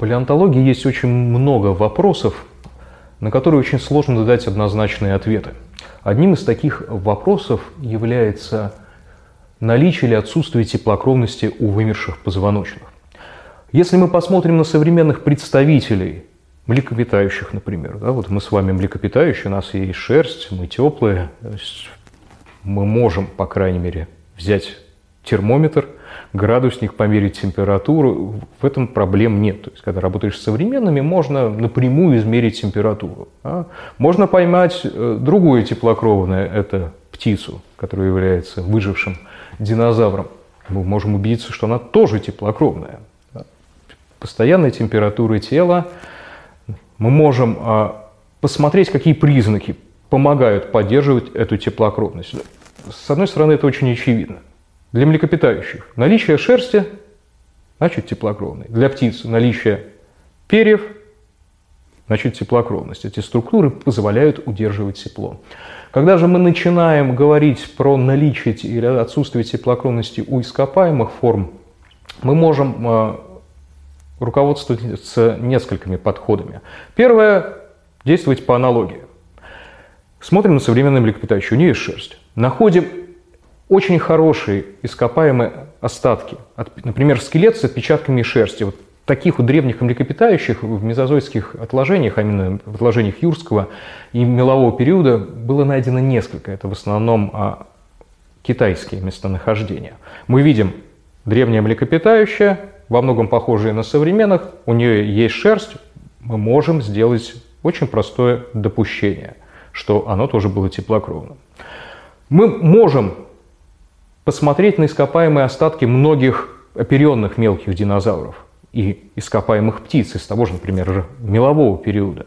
палеонтологии есть очень много вопросов, на которые очень сложно дать однозначные ответы. Одним из таких вопросов является наличие или отсутствие теплокровности у вымерших позвоночных. Если мы посмотрим на современных представителей млекопитающих, например, да, вот мы с вами млекопитающие, у нас есть шерсть, мы теплые, мы можем, по крайней мере, взять термометр, градусник, померить температуру. В этом проблем нет. То есть, когда работаешь с современными, можно напрямую измерить температуру. Да? Можно поймать э, другое теплокровное, это птицу, которая является выжившим динозавром. Мы можем убедиться, что она тоже теплокровная. Да? Постоянная температура тела. Мы можем а, посмотреть, какие признаки помогают поддерживать эту теплокровность. С одной стороны, это очень очевидно. Для млекопитающих наличие шерсти значит теплокровный. Для птиц наличие перьев значит теплокровность. Эти структуры позволяют удерживать тепло. Когда же мы начинаем говорить про наличие или отсутствие теплокровности у ископаемых форм, мы можем а, руководствоваться несколькими подходами. Первое – действовать по аналогии. Смотрим на современные млекопитающие, у нее есть шерсть. Находим очень хорошие ископаемые остатки. Например, скелет с отпечатками шерсти. Вот таких у древних млекопитающих в мезозойских отложениях, а именно в отложениях юрского и мелового периода, было найдено несколько. Это в основном а, китайские местонахождения. Мы видим древнее млекопитающее, во многом похожее на современных, у нее есть шерсть, мы можем сделать очень простое допущение, что оно тоже было теплокровным. Мы можем посмотреть на ископаемые остатки многих оперенных мелких динозавров и ископаемых птиц из того же, например, мелового периода.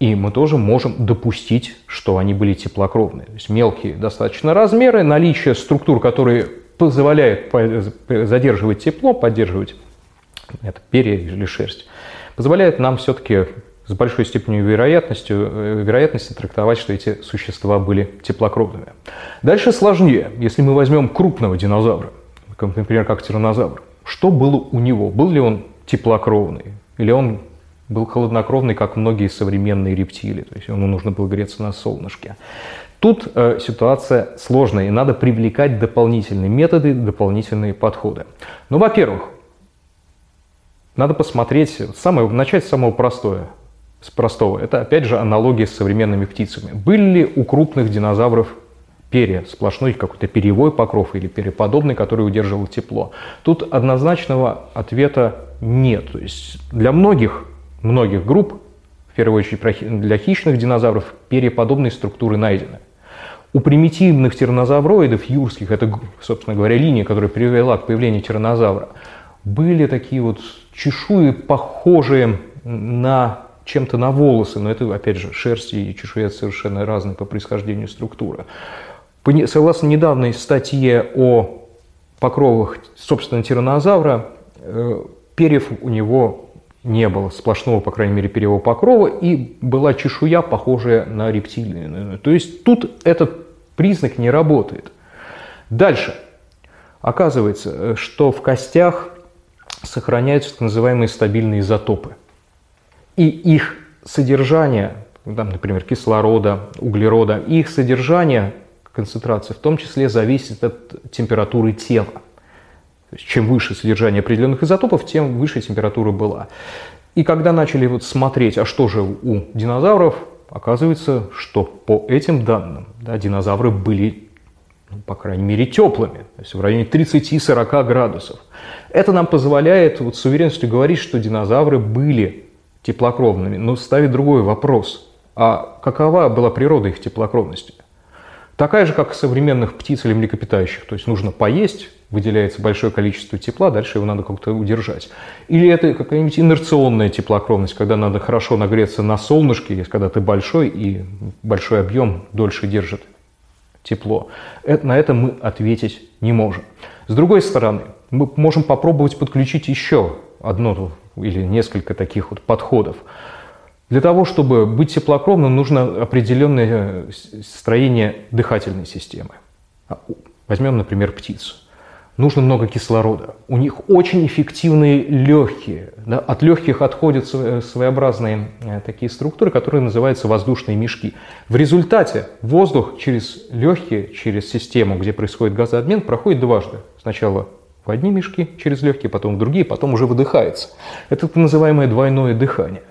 И мы тоже можем допустить, что они были теплокровные. То есть мелкие достаточно размеры, наличие структур, которые позволяют задерживать тепло, поддерживать это перья или шерсть, позволяет нам все-таки с большой степенью вероятностью, э, вероятности трактовать, что эти существа были теплокровными. Дальше сложнее. Если мы возьмем крупного динозавра, например, как тиранозавр, что было у него? Был ли он теплокровный? Или он был холоднокровный, как многие современные рептилии? То есть ему нужно было греться на солнышке. Тут э, ситуация сложная, и надо привлекать дополнительные методы, дополнительные подходы. Ну, во-первых, надо посмотреть, самое, начать с самого простого с простого. Это, опять же, аналогия с современными птицами. Были ли у крупных динозавров перья, сплошной какой-то перьевой покров или переподобный, который удерживал тепло? Тут однозначного ответа нет. То есть для многих, многих групп, в первую очередь для хищных динозавров, переподобные структуры найдены. У примитивных тиранозавроидов юрских, это, собственно говоря, линия, которая привела к появлению тиранозавра, были такие вот чешуи, похожие на чем-то на волосы, но это, опять же, шерсть и чешуя совершенно разные по происхождению структуры. Согласно недавней статье о покровах, собственно, тиранозавра, э, перьев у него не было, сплошного, по крайней мере, перьевого покрова, и была чешуя, похожая на рептильную. То есть тут этот признак не работает. Дальше. Оказывается, э, что в костях сохраняются так называемые стабильные изотопы – и их содержание, там, например, кислорода, углерода, их содержание, концентрация в том числе зависит от температуры тела. Чем выше содержание определенных изотопов, тем выше температура была. И когда начали вот смотреть, а что же у динозавров, оказывается, что по этим данным да, динозавры были, ну, по крайней мере, теплыми, то есть в районе 30-40 градусов. Это нам позволяет вот с уверенностью говорить, что динозавры были теплокровными, но ставит другой вопрос. А какова была природа их теплокровности? Такая же, как современных птиц или млекопитающих. То есть нужно поесть, выделяется большое количество тепла, дальше его надо как-то удержать. Или это какая-нибудь инерционная теплокровность, когда надо хорошо нагреться на солнышке, когда ты большой и большой объем дольше держит тепло. Это, на это мы ответить не можем. С другой стороны, мы можем попробовать подключить еще одно или несколько таких вот подходов. Для того, чтобы быть теплокровным, нужно определенное строение дыхательной системы. А, возьмем, например, птицу. нужно много кислорода. У них очень эффективные легкие. Да? От легких отходят своеобразные э, такие структуры, которые называются воздушные мешки. В результате воздух через легкие, через систему, где происходит газообмен, проходит дважды. Сначала в одни мешки через легкие, потом в другие, потом уже выдыхается. Это так называемое двойное дыхание.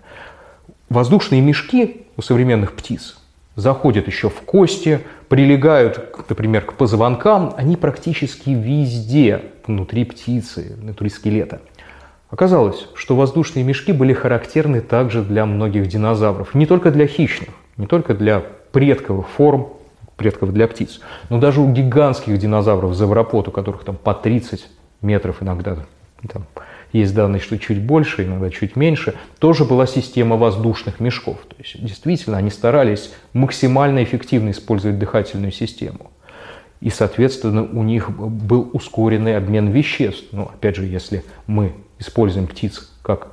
Воздушные мешки у современных птиц заходят еще в кости, прилегают, например, к позвонкам, они практически везде внутри птицы, внутри скелета. Оказалось, что воздушные мешки были характерны также для многих динозавров, не только для хищных, не только для предковых форм, предков для птиц, но даже у гигантских динозавров, завропод, у которых там по 30 метров иногда, там, есть данные, что чуть больше, иногда чуть меньше, тоже была система воздушных мешков. То есть действительно они старались максимально эффективно использовать дыхательную систему. И, соответственно, у них был ускоренный обмен веществ. Ну, опять же, если мы используем птиц как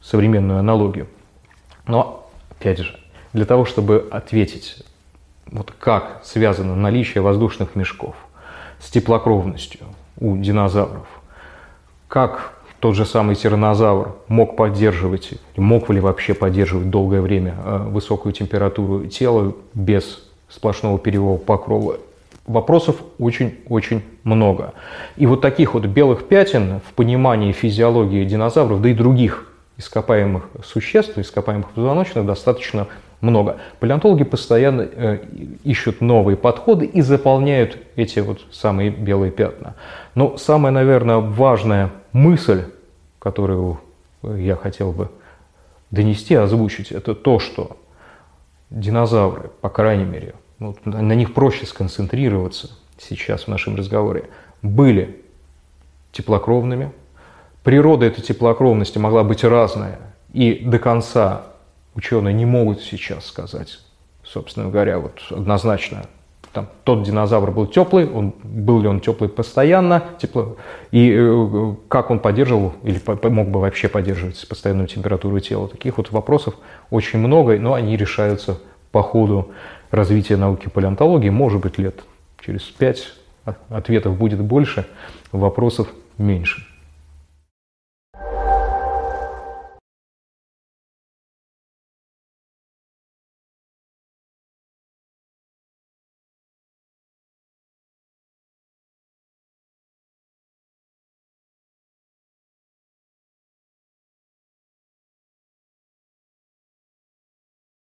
современную аналогию. Но, опять же, для того, чтобы ответить, вот как связано наличие воздушных мешков с теплокровностью у динозавров, как тот же самый тиранозавр мог поддерживать, мог ли вообще поддерживать долгое время э, высокую температуру тела без сплошного перьевого покрова. Вопросов очень-очень много. И вот таких вот белых пятен в понимании физиологии динозавров, да и других ископаемых существ, ископаемых позвоночных достаточно много. Палеонтологи постоянно э, ищут новые подходы и заполняют эти вот самые белые пятна. Но самая, наверное, важная мысль, которую я хотел бы донести, озвучить, это то, что динозавры, по крайней мере, ну, на них проще сконцентрироваться сейчас в нашем разговоре, были теплокровными. Природа этой теплокровности могла быть разная, и до конца ученые не могут сейчас сказать, собственно говоря, вот однозначно, там, тот динозавр был теплый, он, был ли он теплый постоянно, тепло, и э, как он поддерживал или мог бы вообще поддерживать постоянную температуру тела. Таких вот вопросов очень много, но они решаются по ходу развития науки палеонтологии. Может быть, лет через пять ответов будет больше, вопросов меньше.